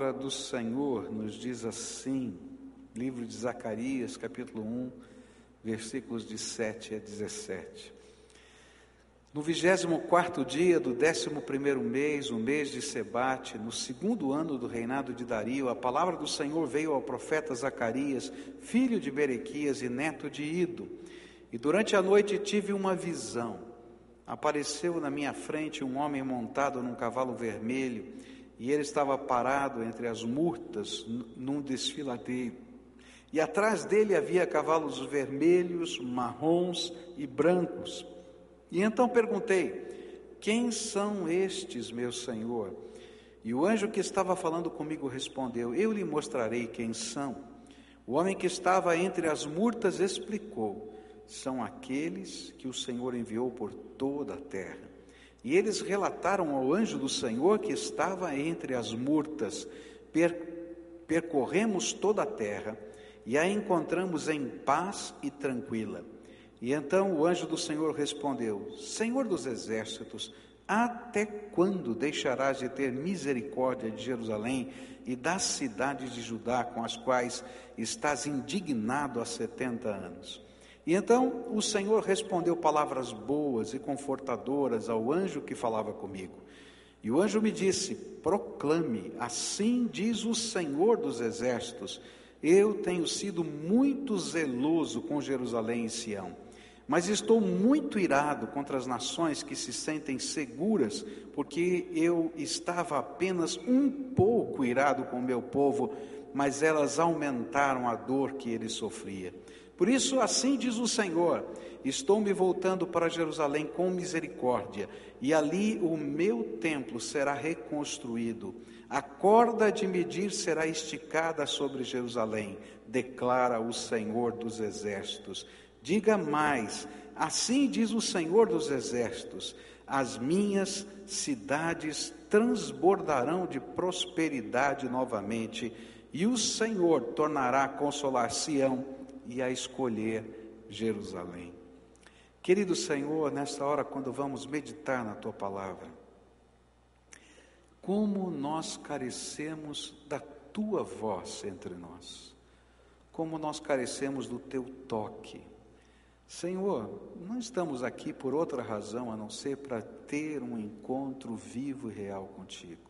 palavra do Senhor nos diz assim, livro de Zacarias, capítulo 1, versículos de 7 a 17. No vigésimo quarto dia do décimo primeiro mês, o mês de Sebate, no segundo ano do reinado de Dario, a palavra do Senhor veio ao profeta Zacarias, filho de Berequias e neto de Ido. E durante a noite tive uma visão. Apareceu na minha frente um homem montado num cavalo vermelho, e ele estava parado entre as murtas, num desfiladeiro. E atrás dele havia cavalos vermelhos, marrons e brancos. E então perguntei: Quem são estes, meu senhor? E o anjo que estava falando comigo respondeu: Eu lhe mostrarei quem são. O homem que estava entre as murtas explicou: São aqueles que o Senhor enviou por toda a terra. E eles relataram ao anjo do Senhor que estava entre as murtas: per Percorremos toda a terra e a encontramos em paz e tranquila. E então o anjo do Senhor respondeu: Senhor dos exércitos, até quando deixarás de ter misericórdia de Jerusalém e das cidades de Judá com as quais estás indignado há setenta anos? E então o Senhor respondeu palavras boas e confortadoras ao anjo que falava comigo. E o anjo me disse: Proclame, assim diz o Senhor dos exércitos: Eu tenho sido muito zeloso com Jerusalém e Sião mas estou muito irado contra as nações que se sentem seguras, porque eu estava apenas um pouco irado com o meu povo, mas elas aumentaram a dor que ele sofria. Por isso, assim diz o Senhor: estou me voltando para Jerusalém com misericórdia, e ali o meu templo será reconstruído. A corda de medir será esticada sobre Jerusalém, declara o Senhor dos exércitos. Diga mais: assim diz o Senhor dos Exércitos: as minhas cidades transbordarão de prosperidade novamente, e o Senhor tornará a consolar Sião e a escolher Jerusalém. Querido Senhor, nesta hora, quando vamos meditar na tua palavra, como nós carecemos da tua voz entre nós, como nós carecemos do teu toque Senhor, não estamos aqui por outra razão a não ser para ter um encontro vivo e real contigo.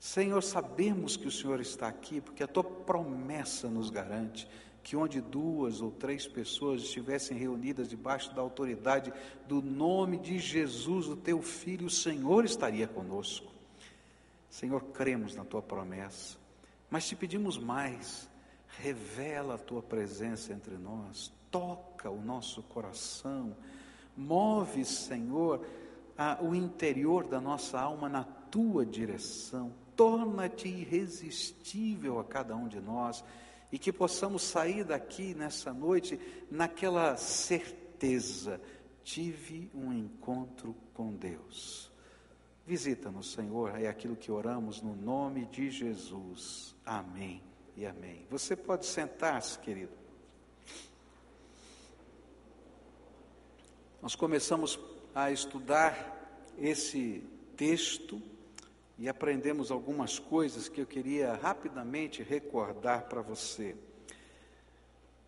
Senhor, sabemos que o Senhor está aqui porque a tua promessa nos garante que onde duas ou três pessoas estivessem reunidas debaixo da autoridade do nome de Jesus, o teu filho, o Senhor estaria conosco. Senhor, cremos na tua promessa, mas te pedimos mais, revela a tua presença entre nós, toca o nosso coração, move, Senhor, a, o interior da nossa alma na tua direção, torna-te irresistível a cada um de nós e que possamos sair daqui nessa noite naquela certeza: tive um encontro com Deus. Visita-nos, Senhor, é aquilo que oramos no nome de Jesus. Amém e amém. Você pode sentar-se, querido. Nós começamos a estudar esse texto e aprendemos algumas coisas que eu queria rapidamente recordar para você.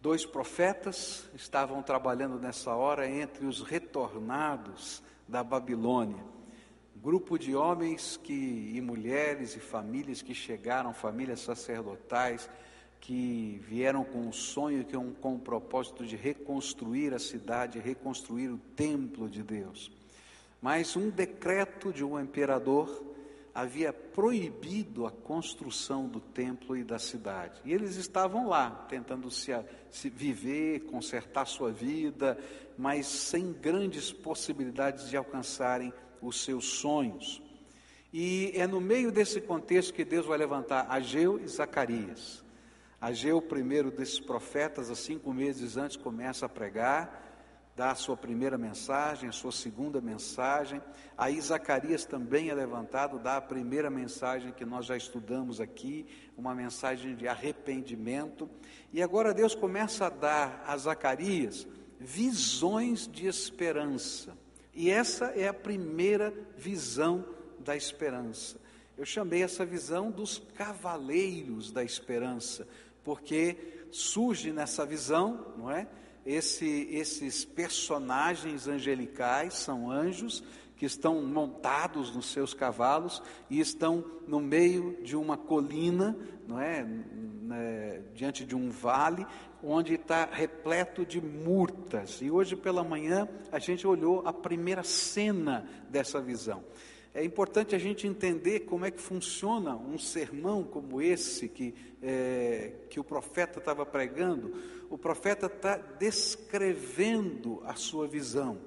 Dois profetas estavam trabalhando nessa hora entre os retornados da Babilônia. Grupo de homens que, e mulheres e famílias que chegaram, famílias sacerdotais, que vieram com um sonho, que um, com o propósito de reconstruir a cidade, reconstruir o templo de Deus. Mas um decreto de um imperador havia proibido a construção do templo e da cidade. E eles estavam lá, tentando se, se viver, consertar sua vida, mas sem grandes possibilidades de alcançarem os seus sonhos. E é no meio desse contexto que Deus vai levantar Ageu e Zacarias. Ageu, primeiro desses profetas, há cinco meses antes, começa a pregar, dá a sua primeira mensagem, a sua segunda mensagem. Aí Zacarias também é levantado, dá a primeira mensagem que nós já estudamos aqui, uma mensagem de arrependimento. E agora Deus começa a dar a Zacarias visões de esperança. E essa é a primeira visão da esperança. Eu chamei essa visão dos cavaleiros da esperança, porque surge nessa visão, não é? Esse, esses personagens angelicais são anjos que estão montados nos seus cavalos e estão no meio de uma colina, não é? é diante de um vale, onde está repleto de murtas. E hoje pela manhã a gente olhou a primeira cena dessa visão. É importante a gente entender como é que funciona um sermão como esse que, é, que o profeta estava pregando. O profeta está descrevendo a sua visão.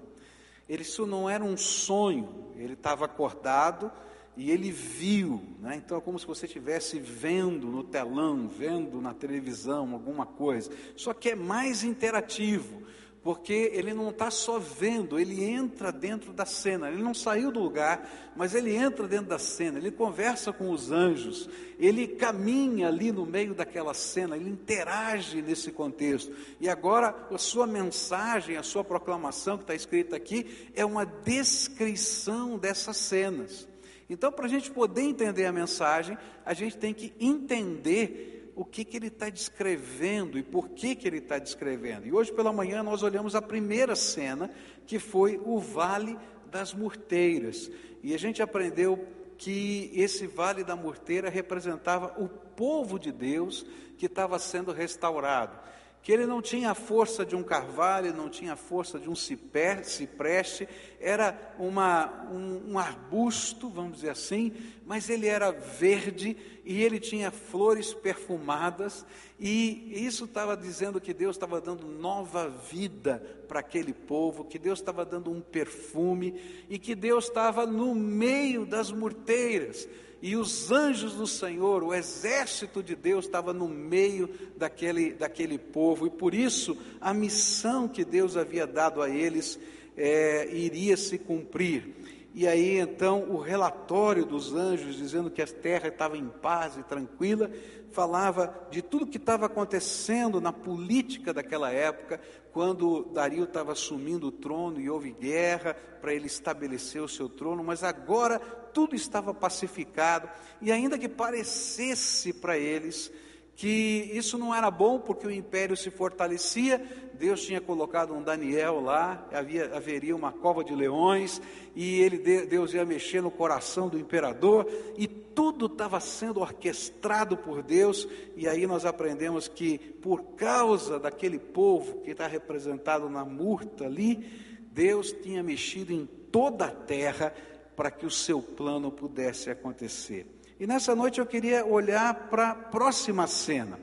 Ele, isso não era um sonho, ele estava acordado e ele viu, né? então é como se você estivesse vendo no telão, vendo na televisão alguma coisa, só que é mais interativo, porque ele não está só vendo, ele entra dentro da cena, ele não saiu do lugar, mas ele entra dentro da cena, ele conversa com os anjos, ele caminha ali no meio daquela cena, ele interage nesse contexto, e agora a sua mensagem, a sua proclamação que está escrita aqui, é uma descrição dessas cenas. Então, para a gente poder entender a mensagem, a gente tem que entender o que, que ele está descrevendo e por que, que ele está descrevendo. E hoje pela manhã nós olhamos a primeira cena, que foi o Vale das Murteiras. E a gente aprendeu que esse Vale da Murteira representava o povo de Deus que estava sendo restaurado que ele não tinha a força de um carvalho, não tinha a força de um cipreste, era uma, um, um, arbusto, vamos dizer assim, mas ele era verde e ele tinha flores perfumadas, e isso estava dizendo que Deus estava dando nova vida para aquele povo, que Deus estava dando um perfume, e que Deus estava no meio das murteiras e os anjos do Senhor, o exército de Deus estava no meio daquele, daquele povo, e por isso a missão que Deus havia dado a eles é, iria se cumprir. E aí então o relatório dos anjos dizendo que a terra estava em paz e tranquila, falava de tudo que estava acontecendo na política daquela época, quando Dario estava assumindo o trono e houve guerra para ele estabelecer o seu trono, mas agora tudo estava pacificado, e ainda que parecesse para eles que isso não era bom porque o império se fortalecia, Deus tinha colocado um Daniel lá, havia, haveria uma cova de leões, e ele, Deus ia mexer no coração do imperador, e tudo estava sendo orquestrado por Deus, e aí nós aprendemos que por causa daquele povo que está representado na murta ali, Deus tinha mexido em toda a terra para que o seu plano pudesse acontecer. E nessa noite eu queria olhar para a próxima cena.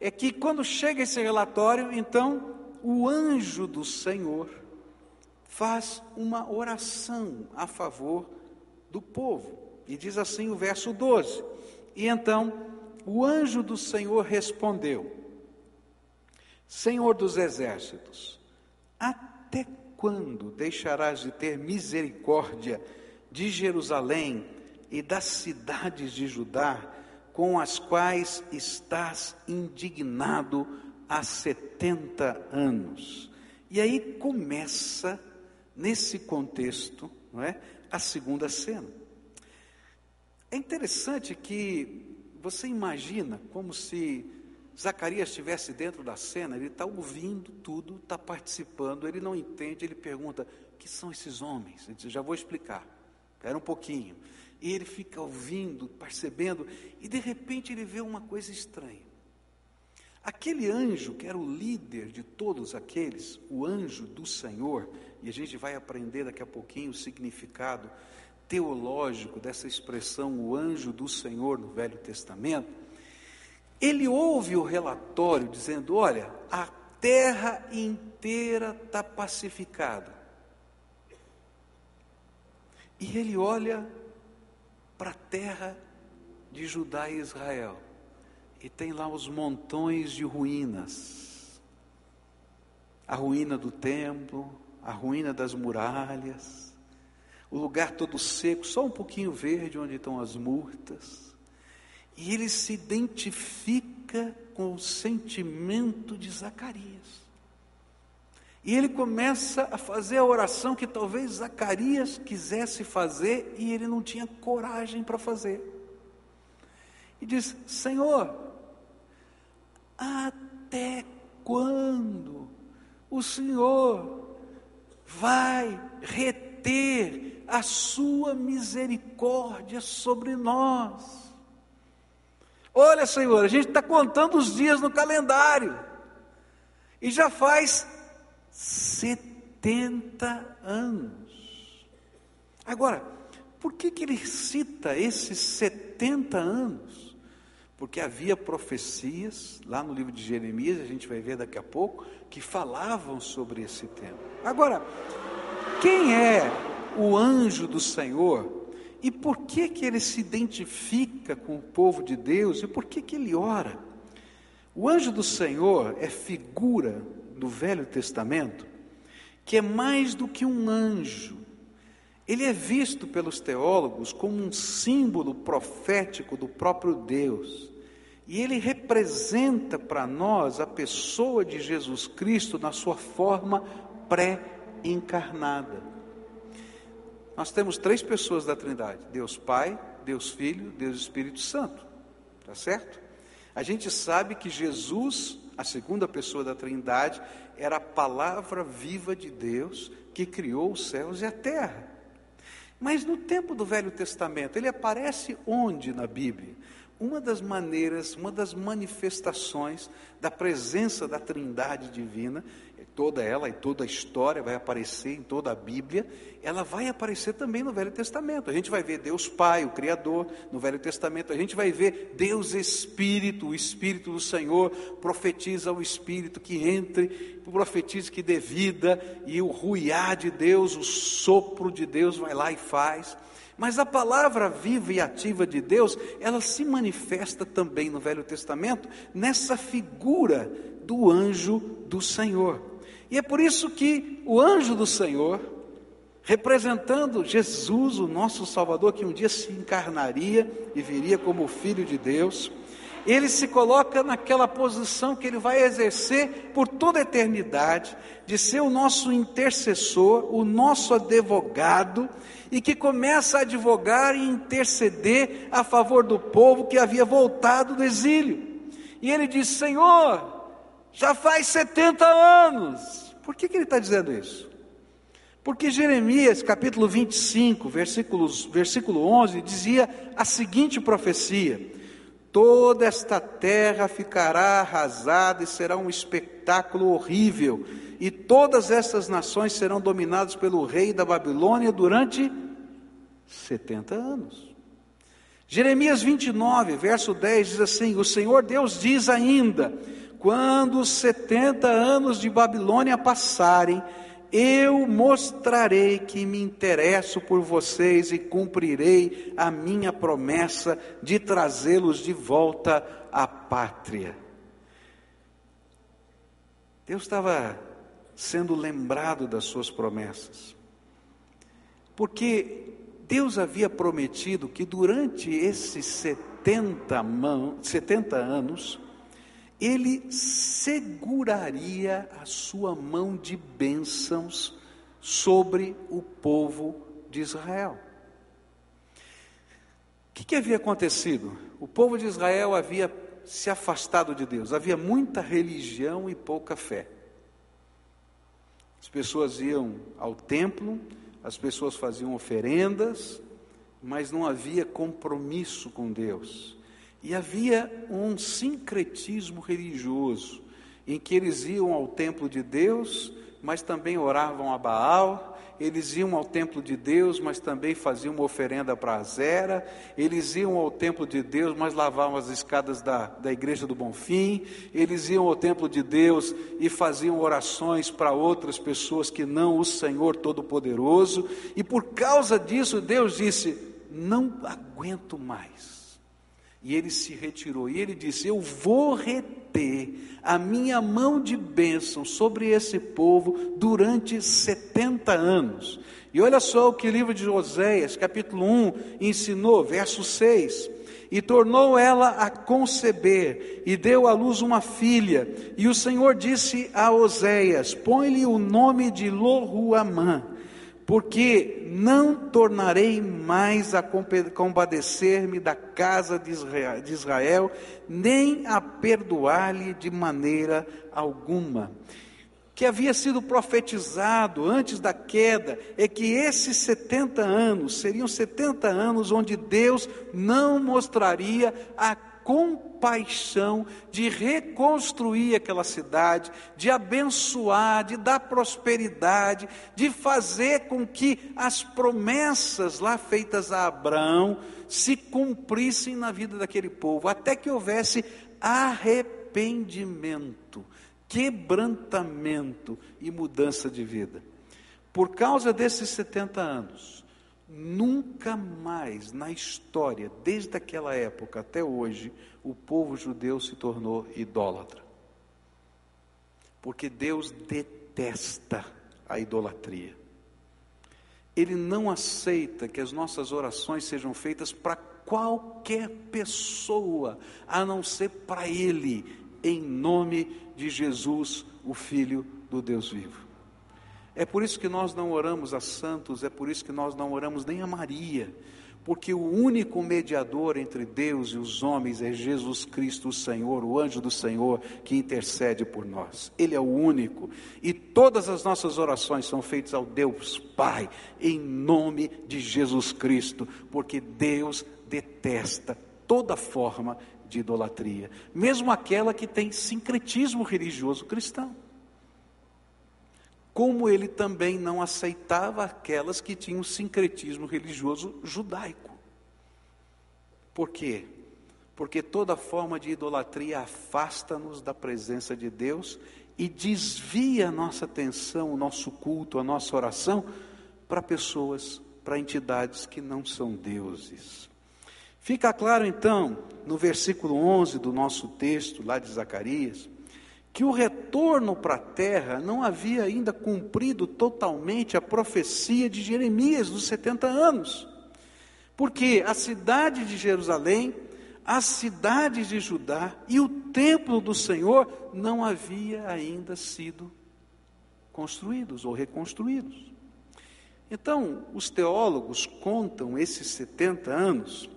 É que quando chega esse relatório, então o anjo do Senhor faz uma oração a favor do povo. E diz assim o verso 12: E então o anjo do Senhor respondeu: Senhor dos exércitos, até quando deixarás de ter misericórdia de Jerusalém e das cidades de Judá, com as quais estás indignado há 70 anos. E aí começa, nesse contexto, não é, a segunda cena. É interessante que você imagina como se Zacarias estivesse dentro da cena, ele está ouvindo tudo, está participando, ele não entende, ele pergunta: que são esses homens? Ele diz: já vou explicar. Espera um pouquinho. E ele fica ouvindo, percebendo, e de repente ele vê uma coisa estranha. Aquele anjo, que era o líder de todos aqueles, o anjo do Senhor, e a gente vai aprender daqui a pouquinho o significado teológico dessa expressão, o anjo do Senhor no Velho Testamento, ele ouve o relatório dizendo: olha, a terra inteira está pacificada. E ele olha para a terra de Judá e Israel. E tem lá os montões de ruínas. A ruína do templo, a ruína das muralhas, o lugar todo seco, só um pouquinho verde onde estão as murtas. E ele se identifica com o sentimento de Zacarias. E ele começa a fazer a oração que talvez Zacarias quisesse fazer e ele não tinha coragem para fazer. E diz: Senhor, até quando o Senhor vai reter a sua misericórdia sobre nós? Olha, Senhor, a gente está contando os dias no calendário, e já faz 70 anos. Agora, por que, que ele cita esses 70 anos? Porque havia profecias, lá no livro de Jeremias, a gente vai ver daqui a pouco, que falavam sobre esse tema. Agora, quem é o anjo do Senhor e por que que ele se identifica com o povo de Deus e por que que ele ora? O anjo do Senhor é figura do Velho Testamento que é mais do que um anjo. Ele é visto pelos teólogos como um símbolo profético do próprio Deus. E ele representa para nós a pessoa de Jesus Cristo na sua forma pré-encarnada. Nós temos três pessoas da Trindade: Deus Pai, Deus Filho, Deus Espírito Santo. Tá certo? A gente sabe que Jesus a segunda pessoa da Trindade, era a palavra viva de Deus que criou os céus e a terra. Mas no tempo do Velho Testamento, ele aparece onde na Bíblia? Uma das maneiras, uma das manifestações da presença da Trindade divina toda ela e toda a história vai aparecer em toda a Bíblia, ela vai aparecer também no Velho Testamento. A gente vai ver Deus Pai, o Criador, no Velho Testamento. A gente vai ver Deus Espírito, o Espírito do Senhor profetiza o Espírito que entre, profetiza que dê vida, e o ruiar de Deus, o sopro de Deus vai lá e faz. Mas a palavra viva e ativa de Deus, ela se manifesta também no Velho Testamento nessa figura do anjo do Senhor. E é por isso que o anjo do Senhor, representando Jesus, o nosso Salvador, que um dia se encarnaria e viria como Filho de Deus, ele se coloca naquela posição que ele vai exercer por toda a eternidade, de ser o nosso intercessor, o nosso advogado, e que começa a advogar e interceder a favor do povo que havia voltado do exílio. E ele diz: Senhor, já faz 70 anos, por que, que ele está dizendo isso? Porque Jeremias, capítulo 25, versículos, versículo 11, dizia a seguinte profecia: Toda esta terra ficará arrasada e será um espetáculo horrível, e todas essas nações serão dominadas pelo rei da Babilônia durante 70 anos. Jeremias 29, verso 10 diz assim: O Senhor Deus diz ainda: quando os setenta anos de Babilônia passarem, eu mostrarei que me interesso por vocês e cumprirei a minha promessa de trazê-los de volta à pátria. Deus estava sendo lembrado das suas promessas, porque Deus havia prometido que durante esses 70, 70 anos, ele seguraria a sua mão de bênçãos sobre o povo de Israel. O que, que, havia acontecido? O povo de Israel havia se afastado de Deus, havia muita religião e pouca fé. As pessoas iam ao templo, as pessoas faziam oferendas, mas não havia compromisso com Deus. E havia um sincretismo religioso, em que eles iam ao templo de Deus, mas também oravam a Baal, eles iam ao templo de Deus, mas também faziam uma oferenda para Azera, eles iam ao templo de Deus, mas lavavam as escadas da, da igreja do Bonfim, eles iam ao templo de Deus e faziam orações para outras pessoas que não o Senhor Todo-Poderoso, e por causa disso Deus disse: Não aguento mais e ele se retirou. E ele disse: Eu vou reter a minha mão de bênção sobre esse povo durante 70 anos. E olha só o que o livro de Oséias, capítulo 1, ensinou, verso 6. E tornou ela a conceber, e deu à luz uma filha. E o Senhor disse a Oséias: Põe-lhe o nome de Lohuamã, porque não tornarei mais a compadecer-me da casa de Israel, nem a perdoar-lhe de maneira alguma. Que havia sido profetizado antes da queda é que esses 70 anos seriam 70 anos onde Deus não mostraria a compaixão de reconstruir aquela cidade, de abençoar, de dar prosperidade, de fazer com que as promessas lá feitas a Abraão se cumprissem na vida daquele povo, até que houvesse arrependimento quebrantamento e mudança de vida. Por causa desses 70 anos, nunca mais na história, desde aquela época até hoje, o povo judeu se tornou idólatra. Porque Deus detesta a idolatria. Ele não aceita que as nossas orações sejam feitas para qualquer pessoa, a não ser para Ele, em nome de Jesus, o Filho do Deus vivo. É por isso que nós não oramos a santos, é por isso que nós não oramos nem a Maria, porque o único mediador entre Deus e os homens é Jesus Cristo, o Senhor, o anjo do Senhor, que intercede por nós. Ele é o único. E todas as nossas orações são feitas ao Deus Pai, em nome de Jesus Cristo, porque Deus detesta toda forma de idolatria, mesmo aquela que tem sincretismo religioso cristão. Como ele também não aceitava aquelas que tinham sincretismo religioso judaico. Por quê? Porque toda forma de idolatria afasta-nos da presença de Deus e desvia a nossa atenção, o nosso culto, a nossa oração para pessoas, para entidades que não são deuses. Fica claro então, no versículo 11 do nosso texto, lá de Zacarias, que o retorno para a terra não havia ainda cumprido totalmente a profecia de Jeremias dos 70 anos. Porque a cidade de Jerusalém, as cidades de Judá e o templo do Senhor não havia ainda sido construídos ou reconstruídos. Então, os teólogos contam esses 70 anos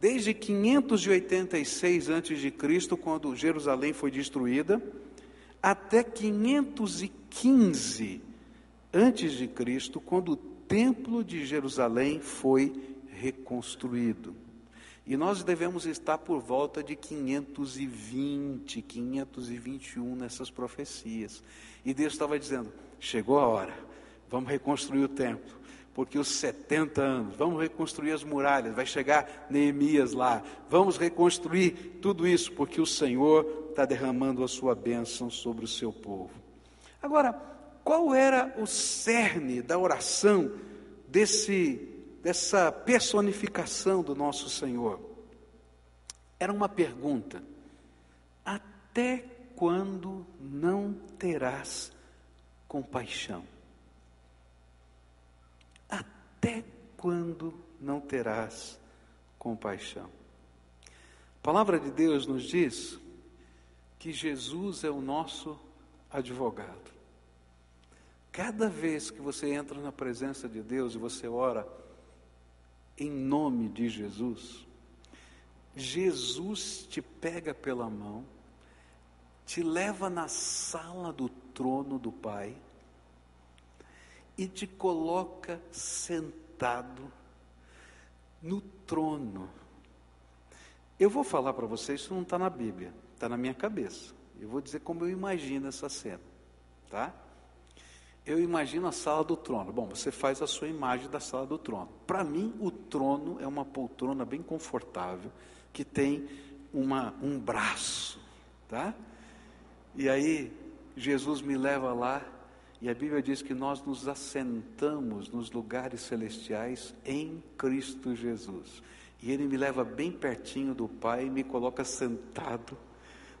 desde 586 a.C., quando Jerusalém foi destruída, até 515 a.C., quando o templo de Jerusalém foi reconstruído. E nós devemos estar por volta de 520, 521 nessas profecias. E Deus estava dizendo: chegou a hora, vamos reconstruir o templo porque os 70 anos, vamos reconstruir as muralhas, vai chegar Neemias lá, vamos reconstruir tudo isso, porque o Senhor está derramando a sua bênção sobre o seu povo. Agora, qual era o cerne da oração desse, dessa personificação do nosso Senhor? Era uma pergunta: até quando não terás compaixão? Até quando não terás compaixão? A palavra de Deus nos diz que Jesus é o nosso advogado. Cada vez que você entra na presença de Deus e você ora em nome de Jesus, Jesus te pega pela mão, te leva na sala do trono do Pai e te coloca sentado no trono. Eu vou falar para vocês, isso não está na Bíblia, está na minha cabeça. Eu vou dizer como eu imagino essa cena, tá? Eu imagino a sala do trono. Bom, você faz a sua imagem da sala do trono. Para mim, o trono é uma poltrona bem confortável, que tem uma, um braço, tá? E aí, Jesus me leva lá e a Bíblia diz que nós nos assentamos nos lugares celestiais em Cristo Jesus. E Ele me leva bem pertinho do Pai e me coloca sentado,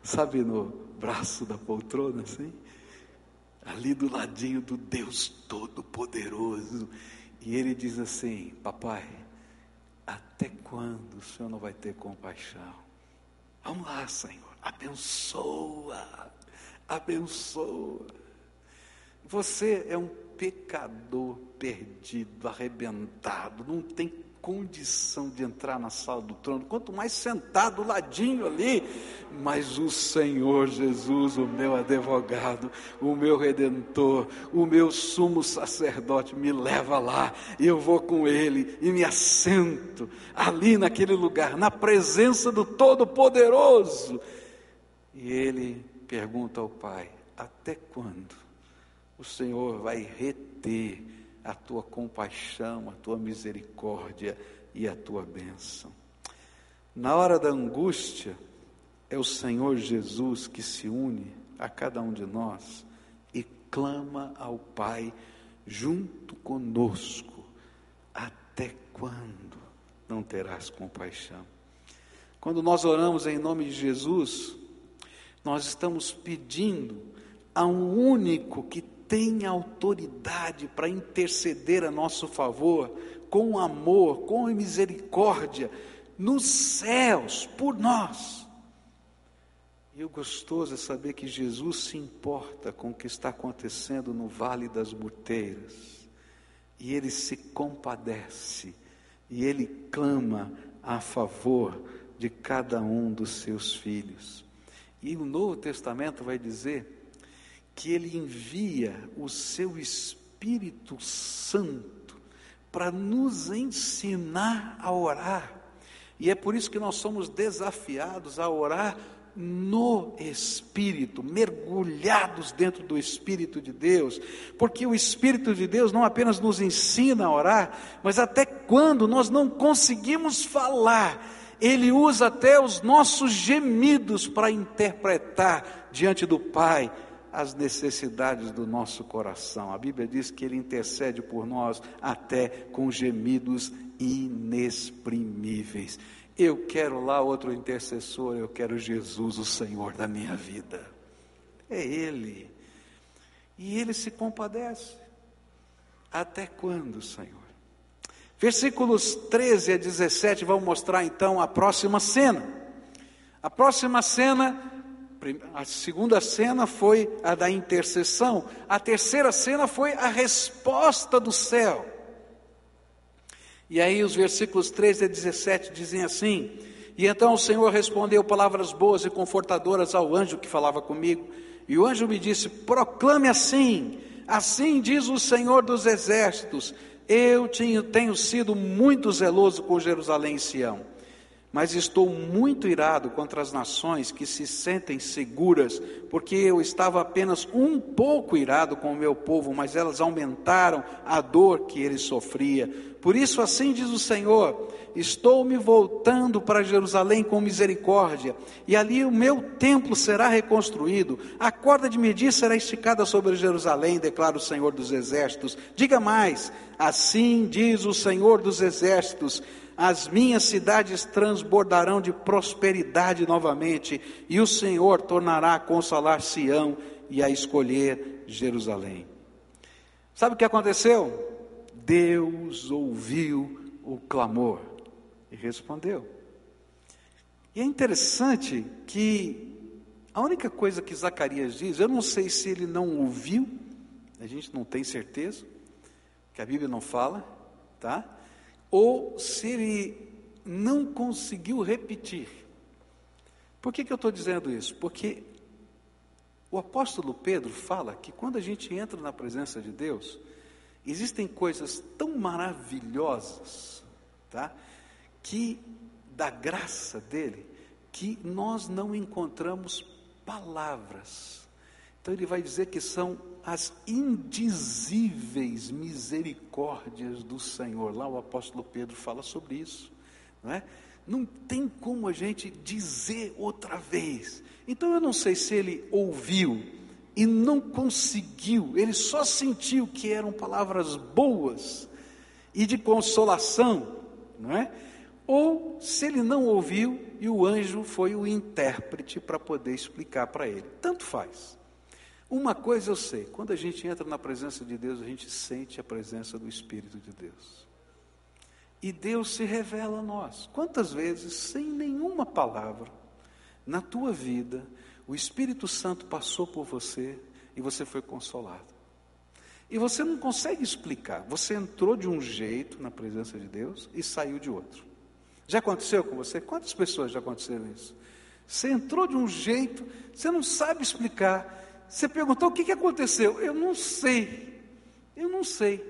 sabe, no braço da poltrona, assim? Ali do ladinho do Deus Todo-Poderoso. E Ele diz assim: Papai, Até quando o Senhor não vai ter compaixão? Vamos lá, Senhor, abençoa, abençoa. Você é um pecador perdido, arrebentado, não tem condição de entrar na sala do trono, quanto mais sentado ladinho ali, mas o Senhor Jesus, o meu advogado, o meu redentor, o meu sumo sacerdote me leva lá, e eu vou com ele e me assento ali naquele lugar, na presença do Todo-Poderoso. E ele pergunta ao Pai: até quando o Senhor vai reter a tua compaixão, a tua misericórdia e a tua bênção. Na hora da angústia, é o Senhor Jesus que se une a cada um de nós e clama ao Pai junto conosco: Até quando não terás compaixão? Quando nós oramos em nome de Jesus, nós estamos pedindo a um único que tem autoridade para interceder a nosso favor, com amor, com misericórdia, nos céus, por nós. E o gostoso é saber que Jesus se importa com o que está acontecendo no Vale das Muteiras, e ele se compadece, e ele clama a favor de cada um dos seus filhos. E o Novo Testamento vai dizer que ele envia o seu Espírito Santo para nos ensinar a orar. E é por isso que nós somos desafiados a orar no Espírito, mergulhados dentro do Espírito de Deus, porque o Espírito de Deus não apenas nos ensina a orar, mas até quando nós não conseguimos falar, Ele usa até os nossos gemidos para interpretar diante do Pai as necessidades do nosso coração. A Bíblia diz que Ele intercede por nós até com gemidos inexprimíveis. Eu quero lá outro intercessor, eu quero Jesus, o Senhor da minha vida. É Ele. E Ele se compadece. Até quando, Senhor? Versículos 13 a 17 vão mostrar então a próxima cena. A próxima cena a segunda cena foi a da intercessão, a terceira cena foi a resposta do céu. E aí os versículos 13 a 17 dizem assim: E então o Senhor respondeu palavras boas e confortadoras ao anjo que falava comigo, e o anjo me disse: Proclame assim, assim diz o Senhor dos exércitos: Eu tenho, sido muito zeloso com Jerusalém e Sião mas estou muito irado contra as nações que se sentem seguras, porque eu estava apenas um pouco irado com o meu povo, mas elas aumentaram a dor que ele sofria. Por isso, assim diz o Senhor: Estou me voltando para Jerusalém com misericórdia, e ali o meu templo será reconstruído, a corda de medir será esticada sobre Jerusalém, declara o Senhor dos Exércitos. Diga mais: Assim diz o Senhor dos Exércitos as minhas cidades transbordarão de prosperidade novamente, e o Senhor tornará a consolar Sião e a escolher Jerusalém. Sabe o que aconteceu? Deus ouviu o clamor e respondeu. E é interessante que a única coisa que Zacarias diz, eu não sei se ele não ouviu, a gente não tem certeza, que a Bíblia não fala, tá? Ou se ele não conseguiu repetir. Por que, que eu estou dizendo isso? Porque o apóstolo Pedro fala que quando a gente entra na presença de Deus, existem coisas tão maravilhosas, tá? Que da graça dele, que nós não encontramos palavras. Então ele vai dizer que são as indizíveis misericórdias do Senhor. Lá o apóstolo Pedro fala sobre isso, não é? Não tem como a gente dizer outra vez. Então eu não sei se ele ouviu e não conseguiu, ele só sentiu que eram palavras boas e de consolação, não é? Ou se ele não ouviu e o anjo foi o intérprete para poder explicar para ele. Tanto faz. Uma coisa eu sei: quando a gente entra na presença de Deus, a gente sente a presença do Espírito de Deus. E Deus se revela a nós. Quantas vezes, sem nenhuma palavra, na tua vida, o Espírito Santo passou por você e você foi consolado. E você não consegue explicar. Você entrou de um jeito na presença de Deus e saiu de outro. Já aconteceu com você? Quantas pessoas já aconteceram isso? Você entrou de um jeito, você não sabe explicar. Você perguntou o que, que aconteceu? Eu não sei. Eu não sei.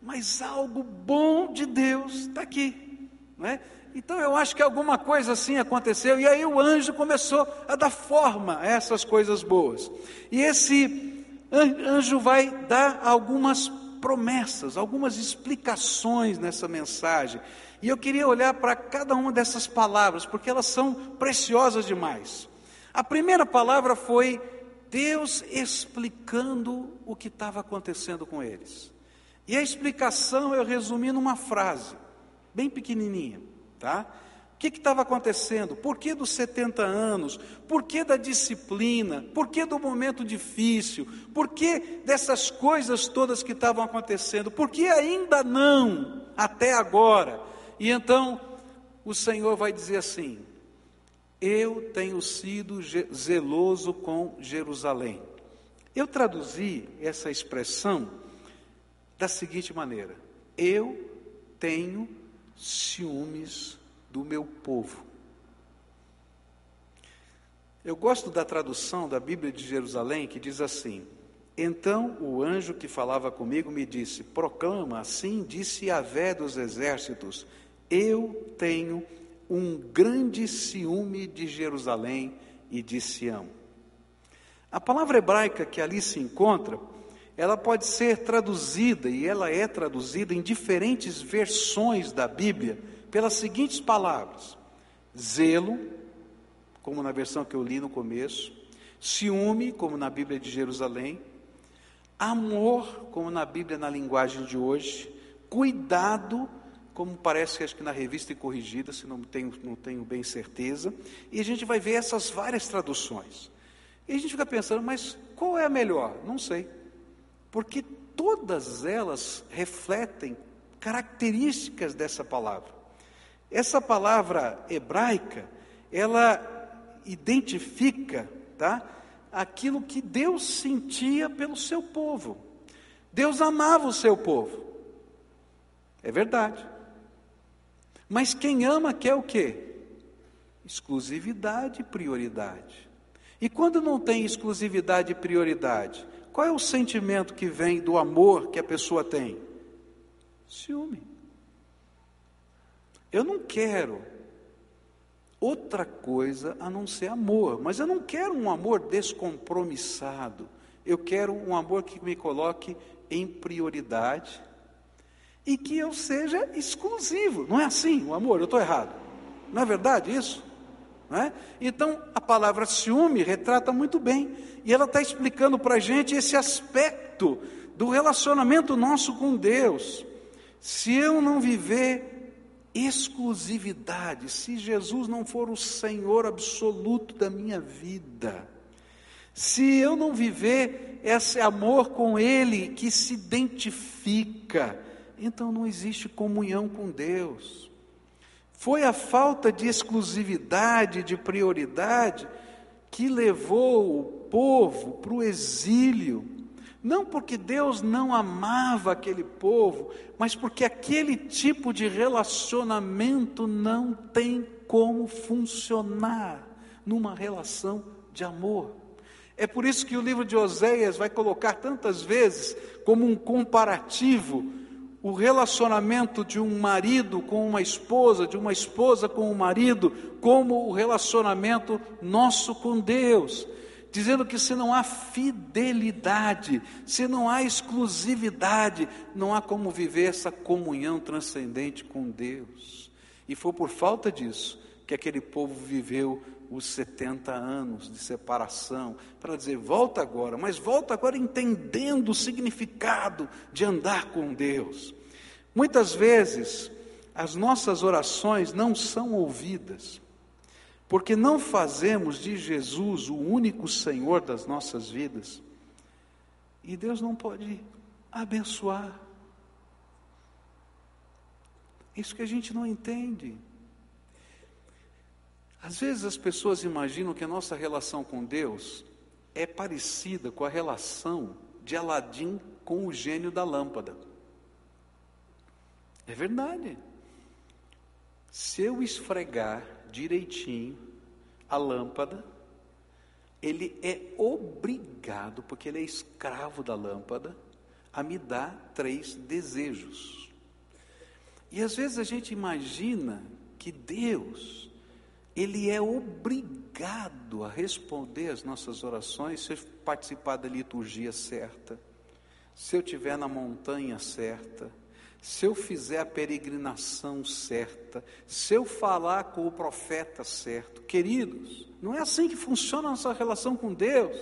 Mas algo bom de Deus está aqui. Não é? Então eu acho que alguma coisa assim aconteceu, e aí o anjo começou a dar forma a essas coisas boas. E esse anjo vai dar algumas promessas, algumas explicações nessa mensagem. E eu queria olhar para cada uma dessas palavras, porque elas são preciosas demais. A primeira palavra foi Deus explicando o que estava acontecendo com eles. E a explicação eu resumi numa frase, bem pequenininha, tá? O que estava acontecendo? Por que dos 70 anos? Por que da disciplina? Por que do momento difícil? Por que dessas coisas todas que estavam acontecendo? Por que ainda não, até agora? E então o Senhor vai dizer assim: Eu tenho sido zeloso com Jerusalém. Eu traduzi essa expressão da seguinte maneira: Eu tenho ciúmes do meu povo. Eu gosto da tradução da Bíblia de Jerusalém que diz assim: Então o anjo que falava comigo me disse: Proclama, assim disse Yahvé dos exércitos: Eu tenho um grande ciúme de Jerusalém e de Sião. A palavra hebraica que ali se encontra ela pode ser traduzida, e ela é traduzida em diferentes versões da Bíblia, pelas seguintes palavras: zelo, como na versão que eu li no começo, ciúme, como na Bíblia de Jerusalém, amor, como na Bíblia na linguagem de hoje, cuidado, como parece acho que na revista e corrigida, se não tenho, não tenho bem certeza, e a gente vai ver essas várias traduções. E a gente fica pensando, mas qual é a melhor? Não sei porque todas elas refletem características dessa palavra. Essa palavra hebraica, ela identifica, tá? Aquilo que Deus sentia pelo seu povo. Deus amava o seu povo. É verdade. Mas quem ama quer o quê? Exclusividade e prioridade. E quando não tem exclusividade e prioridade? Qual é o sentimento que vem do amor que a pessoa tem? Ciúme. Eu não quero outra coisa a não ser amor, mas eu não quero um amor descompromissado. Eu quero um amor que me coloque em prioridade e que eu seja exclusivo. Não é assim o amor? Eu estou errado. Não é verdade isso? É? Então, a palavra ciúme retrata muito bem, e ela está explicando para a gente esse aspecto do relacionamento nosso com Deus. Se eu não viver exclusividade, se Jesus não for o Senhor absoluto da minha vida, se eu não viver esse amor com Ele que se identifica, então não existe comunhão com Deus. Foi a falta de exclusividade, de prioridade, que levou o povo para o exílio. Não porque Deus não amava aquele povo, mas porque aquele tipo de relacionamento não tem como funcionar numa relação de amor. É por isso que o livro de Oséias vai colocar tantas vezes como um comparativo o relacionamento de um marido com uma esposa, de uma esposa com um marido, como o relacionamento nosso com Deus, dizendo que se não há fidelidade, se não há exclusividade, não há como viver essa comunhão transcendente com Deus. E foi por falta disso que aquele povo viveu os 70 anos de separação, para dizer: volta agora, mas volta agora entendendo o significado de andar com Deus. Muitas vezes, as nossas orações não são ouvidas, porque não fazemos de Jesus o único Senhor das nossas vidas, e Deus não pode abençoar. Isso que a gente não entende. Às vezes as pessoas imaginam que a nossa relação com Deus é parecida com a relação de Aladim com o gênio da lâmpada. É verdade. Se eu esfregar direitinho a lâmpada, ele é obrigado, porque ele é escravo da lâmpada, a me dar três desejos. E às vezes a gente imagina que Deus, Ele é obrigado a responder as nossas orações se eu participar da liturgia certa, se eu estiver na montanha certa, se eu fizer a peregrinação certa, se eu falar com o profeta certo. Queridos, não é assim que funciona a nossa relação com Deus.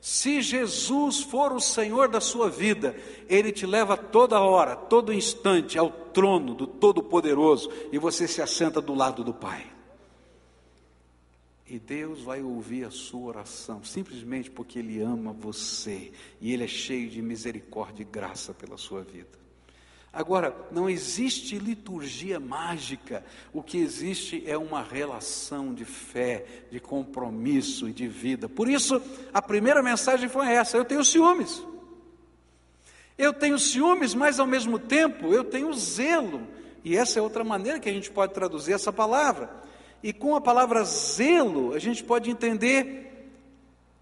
Se Jesus for o Senhor da sua vida, Ele te leva toda hora, todo instante ao trono do Todo-Poderoso e você se assenta do lado do Pai. E Deus vai ouvir a sua oração, simplesmente porque Ele ama você e Ele é cheio de misericórdia e graça pela sua vida. Agora, não existe liturgia mágica, o que existe é uma relação de fé, de compromisso e de vida. Por isso, a primeira mensagem foi essa: eu tenho ciúmes. Eu tenho ciúmes, mas ao mesmo tempo eu tenho zelo. E essa é outra maneira que a gente pode traduzir essa palavra. E com a palavra zelo, a gente pode entender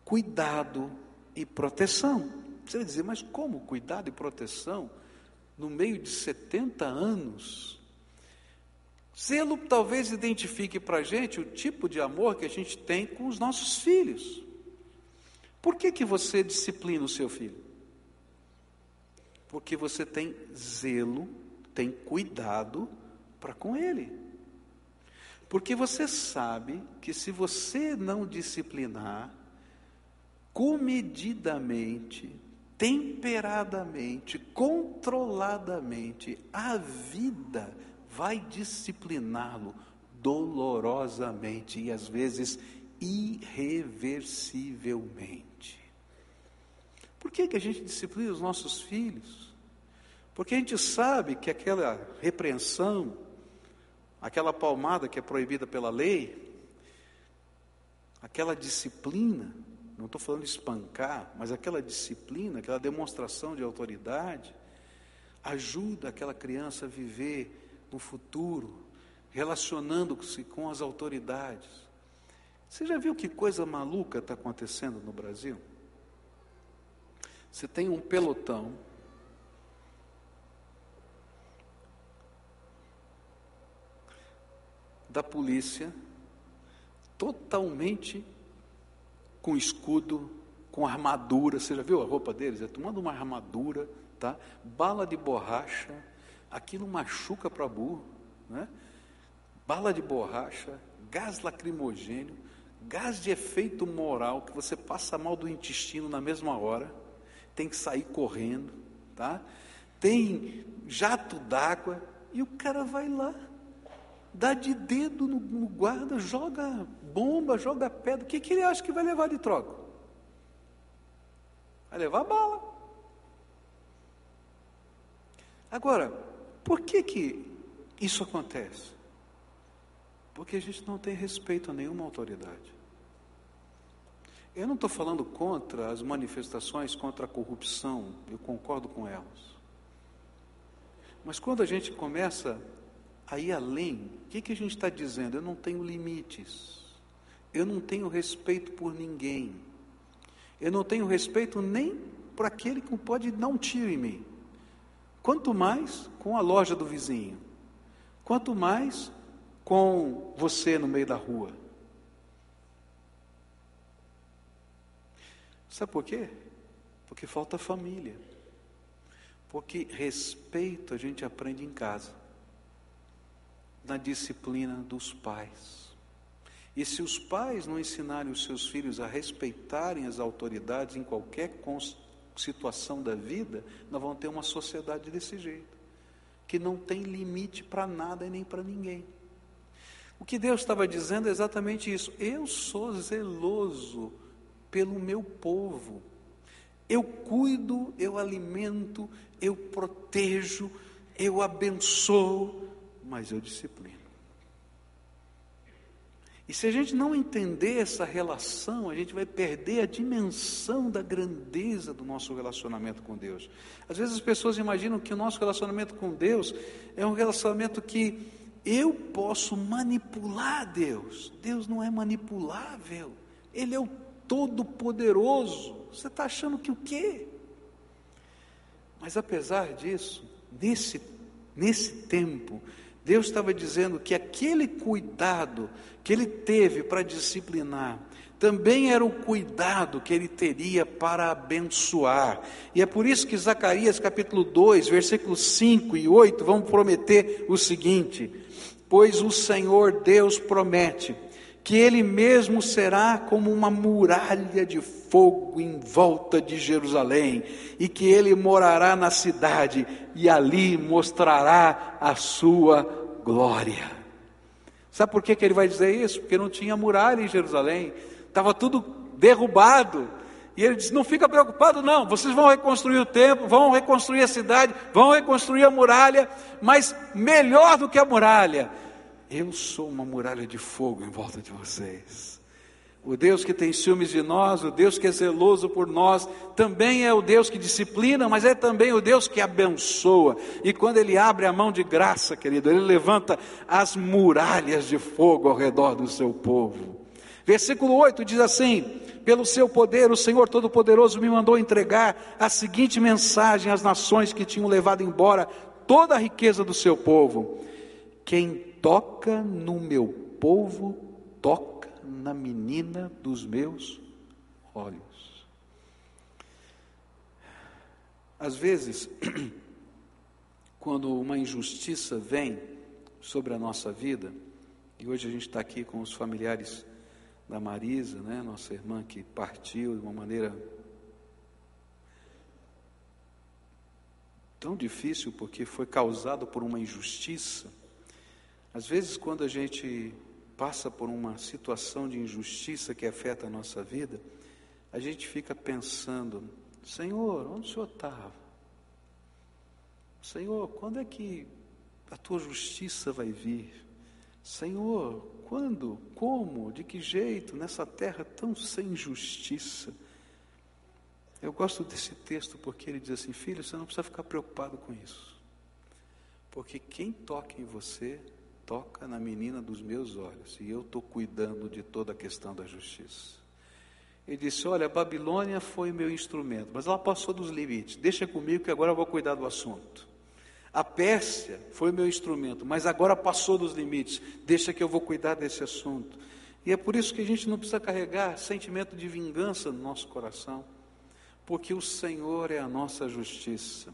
cuidado e proteção. Você vai dizer, mas como cuidado e proteção? no meio de 70 anos. Zelo talvez identifique para a gente o tipo de amor que a gente tem com os nossos filhos. Por que, que você disciplina o seu filho? Porque você tem zelo, tem cuidado para com ele. Porque você sabe que se você não disciplinar, comedidamente, temperadamente, controladamente, a vida vai discipliná-lo dolorosamente e às vezes irreversivelmente. Por que, que a gente disciplina os nossos filhos? Porque a gente sabe que aquela repreensão, aquela palmada que é proibida pela lei, aquela disciplina, não estou falando de espancar, mas aquela disciplina, aquela demonstração de autoridade, ajuda aquela criança a viver no futuro, relacionando-se com as autoridades. Você já viu que coisa maluca está acontecendo no Brasil? Você tem um pelotão da polícia totalmente com escudo, com armadura. Você já viu a roupa deles? É tomando uma armadura, tá? Bala de borracha, aquilo machuca para burro, né? Bala de borracha, gás lacrimogênio, gás de efeito moral que você passa mal do intestino na mesma hora, tem que sair correndo, tá? Tem jato d'água e o cara vai lá dá de dedo no, no guarda, joga bomba, joga pedra. O que, que ele acha que vai levar de troca? Vai levar bala. Agora, por que, que isso acontece? Porque a gente não tem respeito a nenhuma autoridade. Eu não estou falando contra as manifestações contra a corrupção, eu concordo com elas. Mas quando a gente começa Aí além, o que, que a gente está dizendo? Eu não tenho limites, eu não tenho respeito por ninguém, eu não tenho respeito nem por aquele que pode dar um tiro em mim, quanto mais com a loja do vizinho, quanto mais com você no meio da rua. Sabe por quê? Porque falta família. Porque respeito a gente aprende em casa na disciplina dos pais. E se os pais não ensinarem os seus filhos a respeitarem as autoridades em qualquer situação da vida, nós vamos ter uma sociedade desse jeito, que não tem limite para nada e nem para ninguém. O que Deus estava dizendo é exatamente isso. Eu sou zeloso pelo meu povo. Eu cuido, eu alimento, eu protejo, eu abençoo, mas eu disciplino. E se a gente não entender essa relação, a gente vai perder a dimensão da grandeza do nosso relacionamento com Deus. Às vezes as pessoas imaginam que o nosso relacionamento com Deus é um relacionamento que eu posso manipular Deus. Deus não é manipulável, Ele é o Todo-Poderoso. Você está achando que o quê? Mas apesar disso, nesse, nesse tempo, Deus estava dizendo que aquele cuidado que ele teve para disciplinar, também era o cuidado que ele teria para abençoar. E é por isso que Zacarias capítulo 2, versículos 5 e 8 vão prometer o seguinte: Pois o Senhor Deus promete que ele mesmo será como uma muralha de fogo em volta de Jerusalém, e que ele morará na cidade e ali mostrará a sua glória. Sabe por que, que ele vai dizer isso? Porque não tinha muralha em Jerusalém, estava tudo derrubado. E ele diz: Não fica preocupado, não. Vocês vão reconstruir o templo, vão reconstruir a cidade, vão reconstruir a muralha, mas melhor do que a muralha, eu sou uma muralha de fogo em volta de vocês. O Deus que tem ciúmes de nós, o Deus que é zeloso por nós, também é o Deus que disciplina, mas é também o Deus que abençoa. E quando Ele abre a mão de graça, querido, Ele levanta as muralhas de fogo ao redor do seu povo. Versículo 8 diz assim: Pelo seu poder, o Senhor Todo-Poderoso me mandou entregar a seguinte mensagem às nações que tinham levado embora toda a riqueza do seu povo: Quem toca no meu povo, toca na menina dos meus olhos. Às vezes, quando uma injustiça vem sobre a nossa vida, e hoje a gente está aqui com os familiares da Marisa, né, nossa irmã que partiu de uma maneira tão difícil porque foi causado por uma injustiça. Às vezes, quando a gente passa por uma situação de injustiça que afeta a nossa vida, a gente fica pensando: Senhor, onde o Senhor estava? Senhor, quando é que a tua justiça vai vir? Senhor, quando, como, de que jeito, nessa terra tão sem justiça? Eu gosto desse texto porque ele diz assim: Filho, você não precisa ficar preocupado com isso, porque quem toca em você toca na menina dos meus olhos, e eu estou cuidando de toda a questão da justiça. Ele disse: Olha, a Babilônia foi meu instrumento, mas ela passou dos limites, deixa comigo que agora eu vou cuidar do assunto. A Pérsia foi meu instrumento, mas agora passou dos limites, deixa que eu vou cuidar desse assunto. E é por isso que a gente não precisa carregar sentimento de vingança no nosso coração, porque o Senhor é a nossa justiça.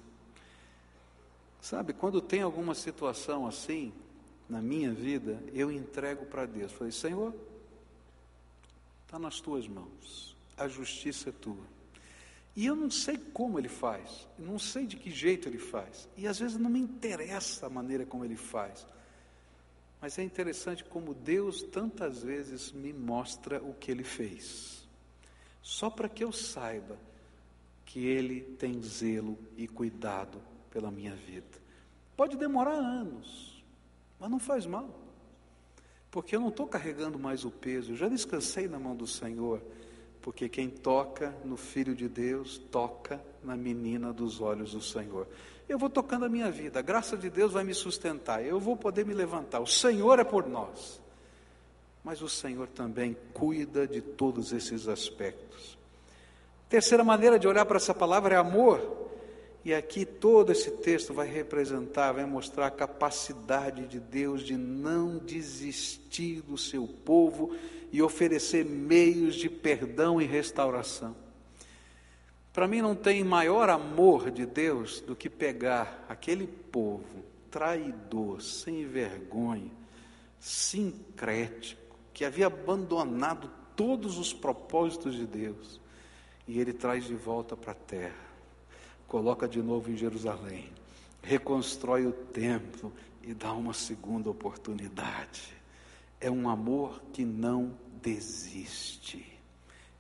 Sabe, quando tem alguma situação assim, na minha vida, eu entrego para Deus. Falei, Senhor, está nas tuas mãos, a justiça é tua. E eu não sei como ele faz, não sei de que jeito ele faz, e às vezes não me interessa a maneira como ele faz. Mas é interessante como Deus tantas vezes me mostra o que ele fez, só para que eu saiba que ele tem zelo e cuidado pela minha vida. Pode demorar anos, mas não faz mal, porque eu não estou carregando mais o peso, eu já descansei na mão do Senhor, porque quem toca no Filho de Deus, toca na menina dos olhos do Senhor. Eu vou tocando a minha vida, a graça de Deus vai me sustentar, eu vou poder me levantar, o Senhor é por nós, mas o Senhor também cuida de todos esses aspectos. Terceira maneira de olhar para essa palavra é amor. E aqui todo esse texto vai representar, vai mostrar a capacidade de Deus de não desistir do seu povo e oferecer meios de perdão e restauração. Para mim não tem maior amor de Deus do que pegar aquele povo traidor, sem vergonha, sincrético, que havia abandonado todos os propósitos de Deus, e ele traz de volta para a terra coloca de novo em Jerusalém, reconstrói o templo e dá uma segunda oportunidade. É um amor que não desiste.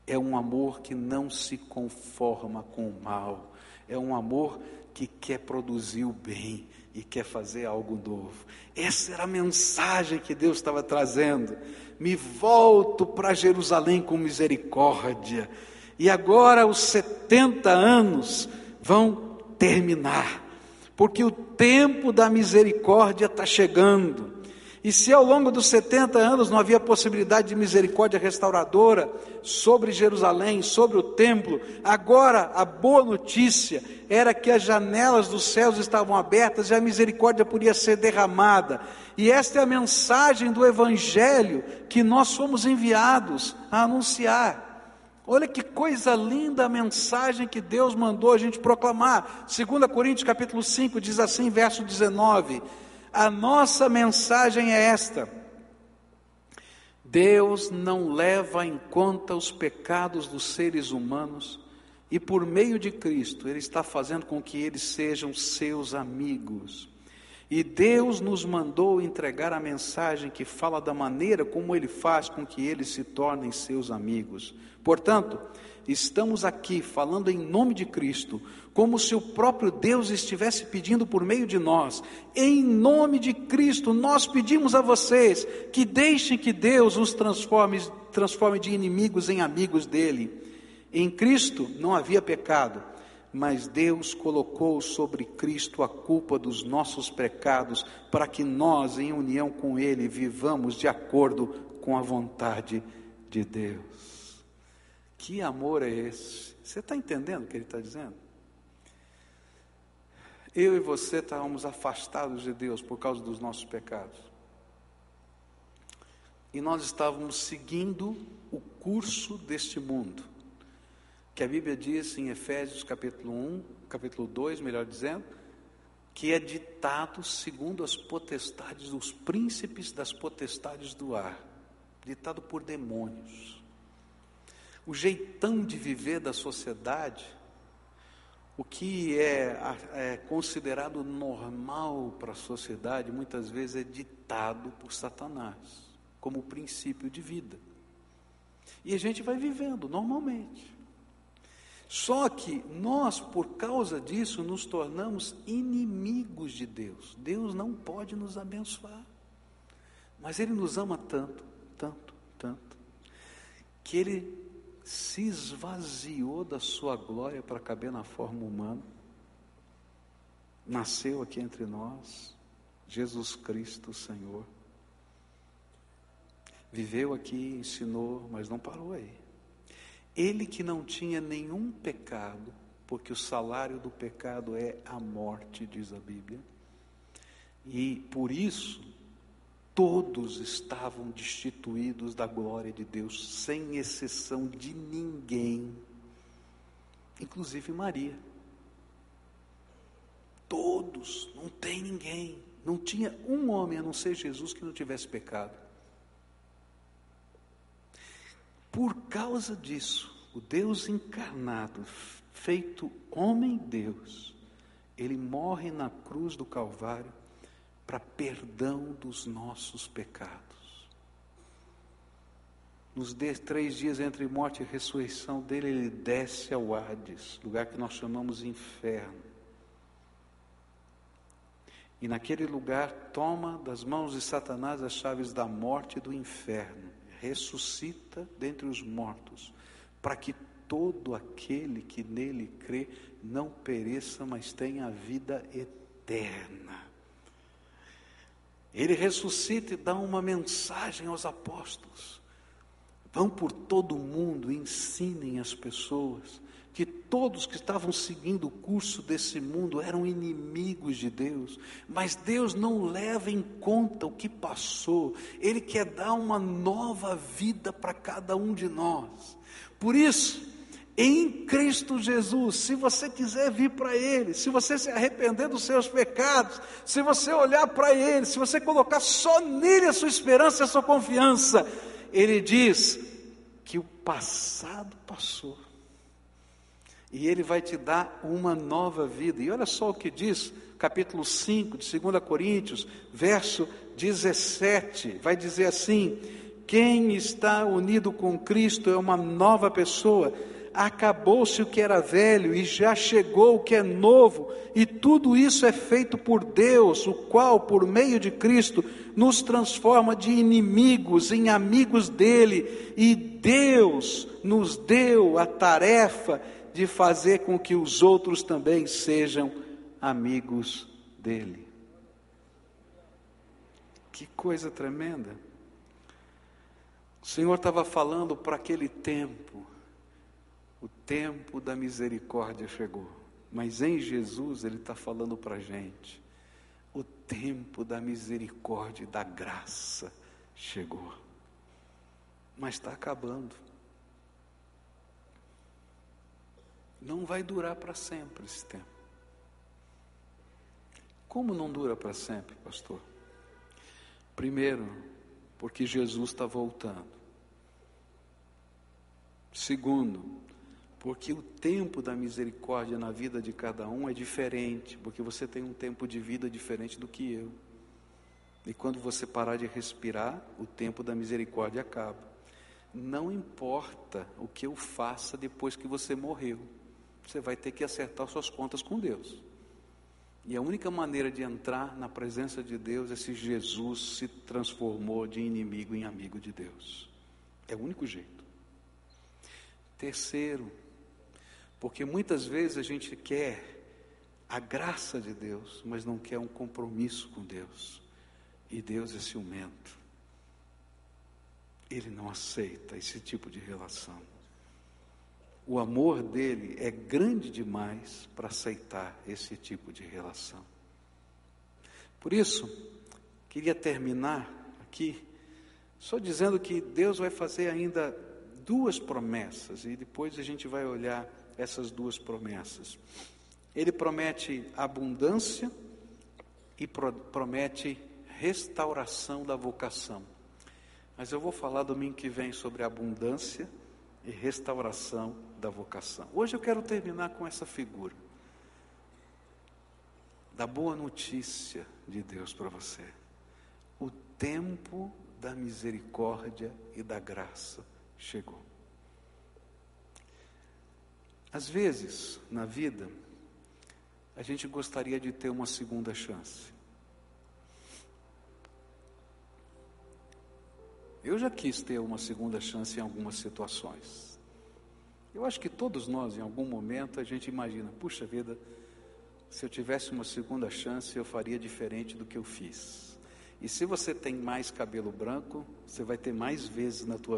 É um amor que não se conforma com o mal. É um amor que quer produzir o bem e quer fazer algo novo. Essa era a mensagem que Deus estava trazendo. Me volto para Jerusalém com misericórdia. E agora os 70 anos vão terminar, porque o tempo da misericórdia está chegando. E se ao longo dos 70 anos não havia possibilidade de misericórdia restauradora sobre Jerusalém, sobre o templo, agora a boa notícia era que as janelas dos céus estavam abertas e a misericórdia podia ser derramada. E esta é a mensagem do Evangelho que nós fomos enviados a anunciar. Olha que coisa linda a mensagem que Deus mandou a gente proclamar. 2 Coríntios capítulo 5 diz assim, verso 19: a nossa mensagem é esta: Deus não leva em conta os pecados dos seres humanos e por meio de Cristo Ele está fazendo com que eles sejam seus amigos. E Deus nos mandou entregar a mensagem que fala da maneira como Ele faz com que eles se tornem seus amigos. Portanto, estamos aqui falando em nome de Cristo, como se o próprio Deus estivesse pedindo por meio de nós. Em nome de Cristo, nós pedimos a vocês que deixem que Deus os transforme, transforme de inimigos em amigos dele. Em Cristo não havia pecado, mas Deus colocou sobre Cristo a culpa dos nossos pecados, para que nós, em união com Ele, vivamos de acordo com a vontade de Deus. Que amor é esse? Você está entendendo o que ele está dizendo? Eu e você estávamos afastados de Deus por causa dos nossos pecados. E nós estávamos seguindo o curso deste mundo, que a Bíblia diz em Efésios capítulo 1, capítulo 2, melhor dizendo, que é ditado segundo as potestades dos príncipes das potestades do ar, ditado por demônios o jeitão de viver da sociedade, o que é, é considerado normal para a sociedade, muitas vezes é ditado por Satanás, como princípio de vida. E a gente vai vivendo normalmente. Só que nós, por causa disso, nos tornamos inimigos de Deus. Deus não pode nos abençoar. Mas Ele nos ama tanto, tanto, tanto, que Ele se esvaziou da sua glória para caber na forma humana, nasceu aqui entre nós, Jesus Cristo, Senhor. Viveu aqui, ensinou, mas não parou aí. Ele que não tinha nenhum pecado, porque o salário do pecado é a morte, diz a Bíblia. E por isso todos estavam destituídos da glória de Deus, sem exceção de ninguém, inclusive Maria. Todos, não tem ninguém, não tinha um homem a não ser Jesus que não tivesse pecado. Por causa disso, o Deus encarnado, feito homem-deus, ele morre na cruz do Calvário para perdão dos nossos pecados. Nos três dias entre morte e ressurreição dele, ele desce ao Hades, lugar que nós chamamos inferno. E naquele lugar toma das mãos de Satanás as chaves da morte e do inferno, ressuscita dentre os mortos, para que todo aquele que nele crê não pereça, mas tenha a vida eterna. Ele ressuscita e dá uma mensagem aos apóstolos. Vão por todo o mundo ensinem as pessoas que todos que estavam seguindo o curso desse mundo eram inimigos de Deus, mas Deus não leva em conta o que passou, Ele quer dar uma nova vida para cada um de nós. Por isso, em Cristo Jesus, se você quiser vir para Ele, se você se arrepender dos seus pecados, se você olhar para Ele, se você colocar só nele a sua esperança e a sua confiança, Ele diz que o passado passou. E Ele vai te dar uma nova vida. E olha só o que diz, capítulo 5 de 2 Coríntios, verso 17: vai dizer assim: quem está unido com Cristo é uma nova pessoa. Acabou-se o que era velho e já chegou o que é novo, e tudo isso é feito por Deus, o qual, por meio de Cristo, nos transforma de inimigos em amigos dele, e Deus nos deu a tarefa de fazer com que os outros também sejam amigos dele. Que coisa tremenda. O Senhor estava falando para aquele tempo, o tempo da misericórdia chegou, mas em Jesus Ele está falando para a gente, o tempo da misericórdia e da graça chegou, mas está acabando. Não vai durar para sempre esse tempo. Como não dura para sempre, pastor? Primeiro, porque Jesus está voltando. Segundo, porque o tempo da misericórdia na vida de cada um é diferente, porque você tem um tempo de vida diferente do que eu. E quando você parar de respirar, o tempo da misericórdia acaba. Não importa o que eu faça depois que você morreu você vai ter que acertar suas contas com Deus. E a única maneira de entrar na presença de Deus é se Jesus se transformou de inimigo em amigo de Deus. É o único jeito. Terceiro, porque muitas vezes a gente quer a graça de Deus, mas não quer um compromisso com Deus. E Deus é ciumento. Ele não aceita esse tipo de relação o amor dele é grande demais para aceitar esse tipo de relação. Por isso, queria terminar aqui só dizendo que Deus vai fazer ainda duas promessas e depois a gente vai olhar essas duas promessas. Ele promete abundância e pro promete restauração da vocação. Mas eu vou falar domingo que vem sobre abundância e restauração da vocação. Hoje eu quero terminar com essa figura da boa notícia de Deus para você. O tempo da misericórdia e da graça chegou. Às vezes, na vida, a gente gostaria de ter uma segunda chance. Eu já quis ter uma segunda chance em algumas situações. Eu acho que todos nós, em algum momento, a gente imagina: puxa vida, se eu tivesse uma segunda chance, eu faria diferente do que eu fiz. E se você tem mais cabelo branco, você vai ter mais vezes na tua